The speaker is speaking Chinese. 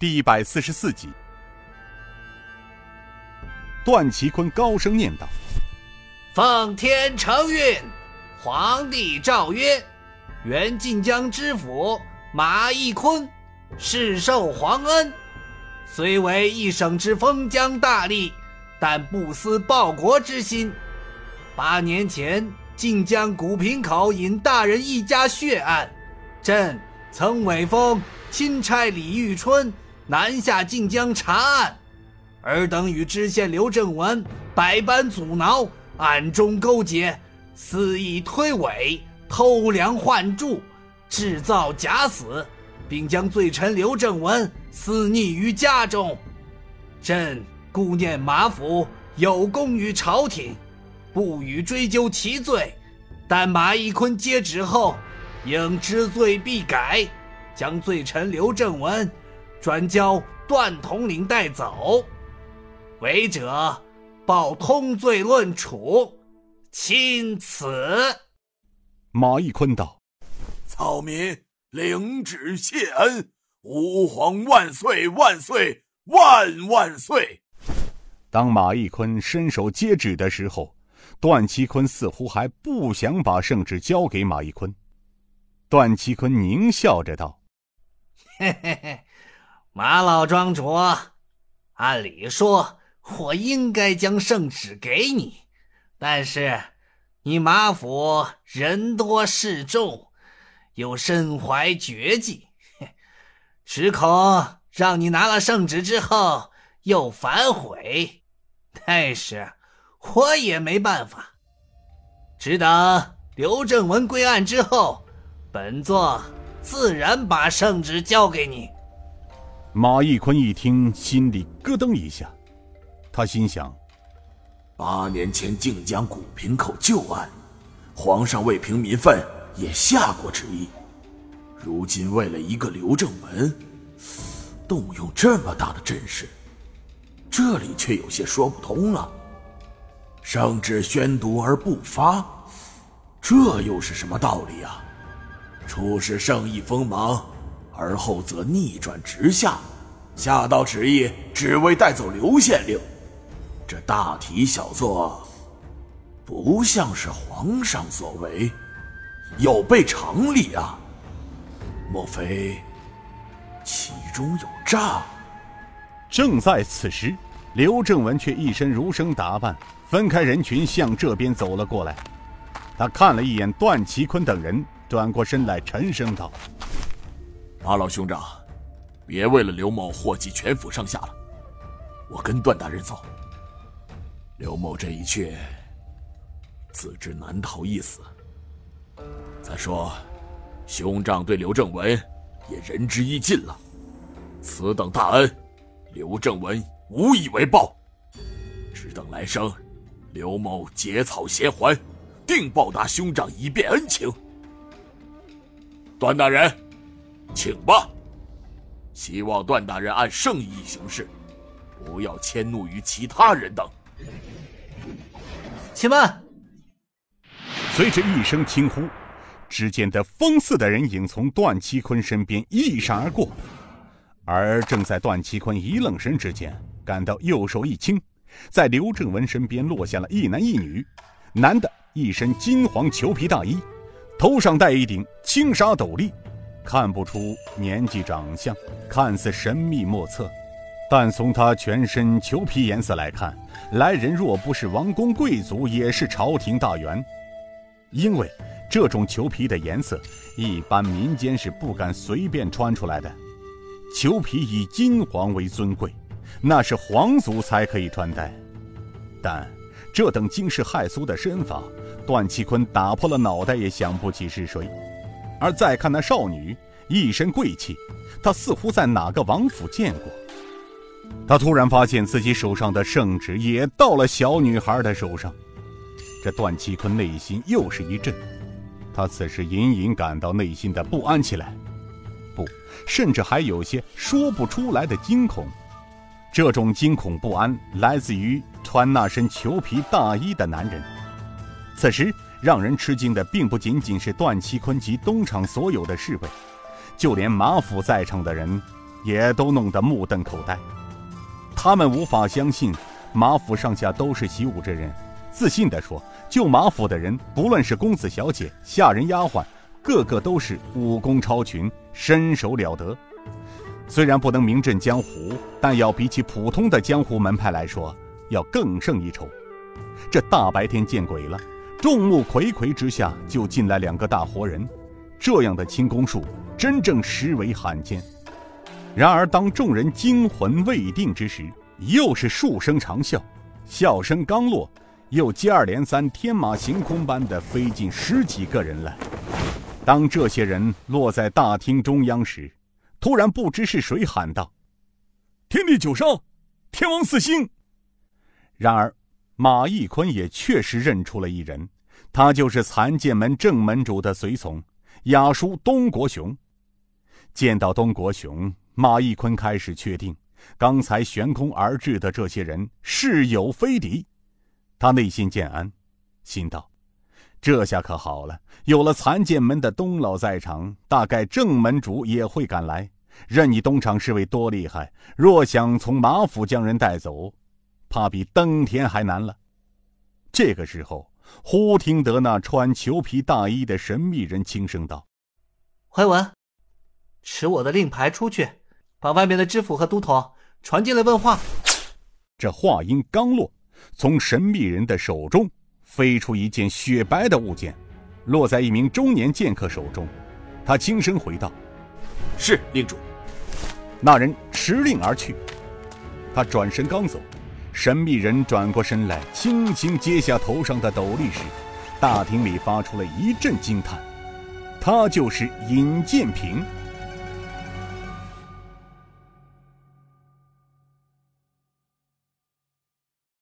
第一百四十四集。段祺坤高声念道：“奉天承运，皇帝诏曰：原晋江知府马义坤，世受皇恩，虽为一省之封疆大吏，但不思报国之心。八年前晋江古平口引大人一家血案，朕曾委封钦差李玉春南下晋江查案。”尔等与知县刘正文百般阻挠，暗中勾结，肆意推诿、偷梁换柱，制造假死，并将罪臣刘正文私匿于家中。朕顾念马府有功于朝廷，不予追究其罪。但马义坤接旨后，应知罪必改，将罪臣刘正文转交段统领带走。违者，报通罪论处，钦此。马义坤道：“草民领旨谢恩，吾皇万岁万岁万万岁！”当马义坤伸手接旨的时候，段其坤似乎还不想把圣旨交给马义坤。段其坤狞笑着道：“嘿嘿嘿，马老庄主，按理说……”我应该将圣旨给你，但是你马府人多势众，又身怀绝技，只恐让你拿了圣旨之后又反悔。但是我也没办法，只等刘正文归案之后，本座自然把圣旨交给你。马义坤一听，心里咯噔一下。他心想：八年前靖江古平口旧案，皇上为平民愤也下过旨意。如今为了一个刘正文，动用这么大的阵势，这里却有些说不通了。圣旨宣读而不发，这又是什么道理啊？初时圣意锋芒，而后则逆转直下，下道旨意只为带走刘县令。这大题小做，不像是皇上所为，有悖常理啊！莫非其中有诈？正在此时，刘正文却一身儒生打扮，分开人群向这边走了过来。他看了一眼段祺坤等人，转过身来沉声道：“马老兄长，别为了刘某祸及全府上下了，我跟段大人走。”刘某这一去，自知难逃一死。再说，兄长对刘正文也仁至义尽了，此等大恩，刘正文无以为报。只等来生，刘某结草衔环，定报答兄长一遍恩情。段大人，请吧。希望段大人按圣意行事，不要迁怒于其他人等。且慢！随着一声轻呼，只见得风似的人影从段七坤身边一闪而过，而正在段七坤一愣神之间，感到右手一轻，在刘正文身边落下了一男一女。男的一身金黄裘皮大衣，头上戴一顶青纱斗笠，看不出年纪长相，看似神秘莫测。但从他全身裘皮颜色来看，来人若不是王公贵族，也是朝廷大员。因为这种裘皮的颜色，一般民间是不敢随便穿出来的。裘皮以金黄为尊贵，那是皇族才可以穿戴。但这等惊世骇俗的身法，段祺坤打破了脑袋也想不起是谁。而再看那少女，一身贵气，他似乎在哪个王府见过。他突然发现自己手上的圣旨也到了小女孩的手上，这段七坤内心又是一震，他此时隐隐感到内心的不安起来，不，甚至还有些说不出来的惊恐。这种惊恐不安来自于穿那身裘皮大衣的男人。此时让人吃惊的并不仅仅是段祺坤及东厂所有的侍卫，就连马府在场的人。也都弄得目瞪口呆。他们无法相信马府上下都是习武之人，自信地说：“就马府的人，不论是公子小姐、下人丫鬟，个个都是武功超群，身手了得。虽然不能名震江湖，但要比起普通的江湖门派来说，要更胜一筹。”这大白天见鬼了！众目睽睽之下就进来两个大活人，这样的轻功术真正实为罕见。然而，当众人惊魂未定之时，又是数声长啸，笑声刚落，又接二连三、天马行空般的飞进十几个人来。当这些人落在大厅中央时，突然不知是谁喊道：“天地九少，天王四星。”然而。马义坤也确实认出了一人，他就是残剑门正门主的随从雅叔东国雄。见到东国雄，马义坤开始确定，刚才悬空而至的这些人是有非敌。他内心渐安，心道：这下可好了，有了残剑门的东老在场，大概正门主也会赶来。任你东厂侍卫多厉害，若想从马府将人带走。怕比登天还难了。这个时候，忽听得那穿裘皮大衣的神秘人轻声道：“怀文，持我的令牌出去，把外面的知府和都统传进来问话。”这话音刚落，从神秘人的手中飞出一件雪白的物件，落在一名中年剑客手中。他轻声回道：“是令主。”那人持令而去。他转身刚走。神秘人转过身来，轻轻揭下头上的斗笠时，大厅里发出了一阵惊叹。他就是尹建平。